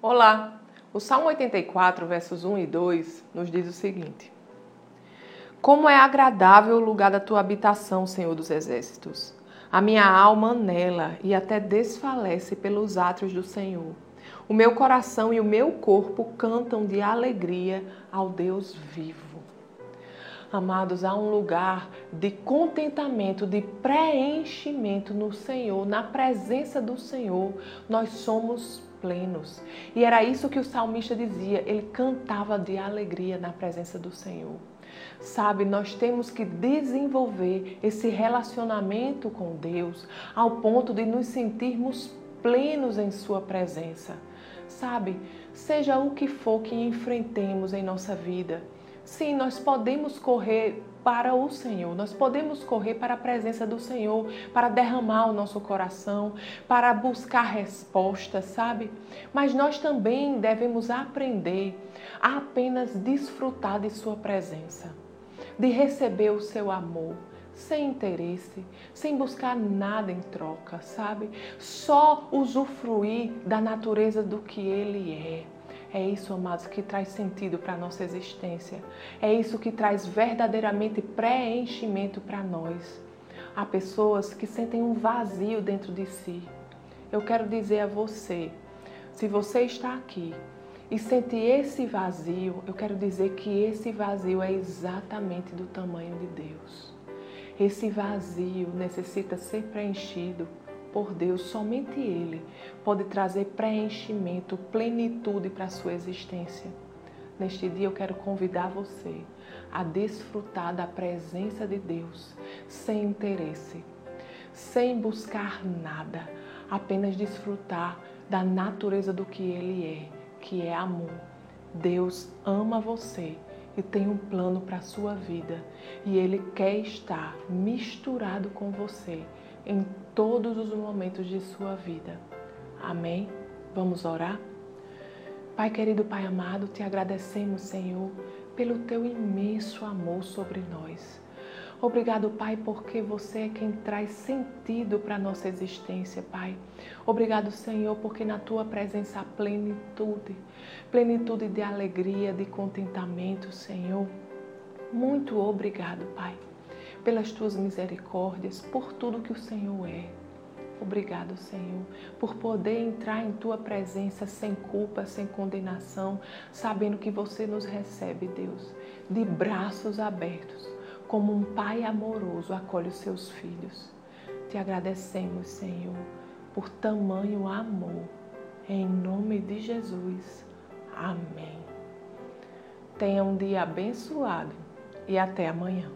Olá! O Salmo 84, versos 1 e 2 nos diz o seguinte: Como é agradável o lugar da tua habitação, Senhor dos Exércitos. A minha alma anela e até desfalece pelos átrios do Senhor. O meu coração e o meu corpo cantam de alegria ao Deus vivo. Amados, há um lugar de contentamento, de preenchimento no Senhor, na presença do Senhor. Nós somos plenos. E era isso que o salmista dizia, ele cantava de alegria na presença do Senhor. Sabe, nós temos que desenvolver esse relacionamento com Deus ao ponto de nos sentirmos plenos em Sua presença. Sabe, seja o que for que enfrentemos em nossa vida, Sim, nós podemos correr para o Senhor, nós podemos correr para a presença do Senhor, para derramar o nosso coração, para buscar respostas, sabe? Mas nós também devemos aprender a apenas desfrutar de Sua presença, de receber o seu amor, sem interesse, sem buscar nada em troca, sabe? Só usufruir da natureza do que Ele é é isso, amados, que traz sentido para a nossa existência. É isso que traz verdadeiramente preenchimento para nós. Há pessoas que sentem um vazio dentro de si. Eu quero dizer a você, se você está aqui e sente esse vazio, eu quero dizer que esse vazio é exatamente do tamanho de Deus. Esse vazio necessita ser preenchido por Deus, somente Ele pode trazer preenchimento, plenitude para a sua existência. Neste dia eu quero convidar você a desfrutar da presença de Deus sem interesse, sem buscar nada, apenas desfrutar da natureza do que Ele é, que é amor. Deus ama você e tem um plano para a sua vida e Ele quer estar misturado com você em todos os momentos de sua vida. Amém? Vamos orar? Pai querido, Pai amado, te agradecemos, Senhor, pelo teu imenso amor sobre nós. Obrigado, Pai, porque você é quem traz sentido para a nossa existência, Pai. Obrigado, Senhor, porque na tua presença há plenitude, plenitude de alegria, de contentamento, Senhor. Muito obrigado, Pai pelas tuas misericórdias, por tudo que o Senhor é. Obrigado, Senhor, por poder entrar em tua presença sem culpa, sem condenação, sabendo que você nos recebe, Deus, de braços abertos, como um pai amoroso acolhe os seus filhos. Te agradecemos, Senhor, por tamanho amor. Em nome de Jesus. Amém. Tenha um dia abençoado e até amanhã.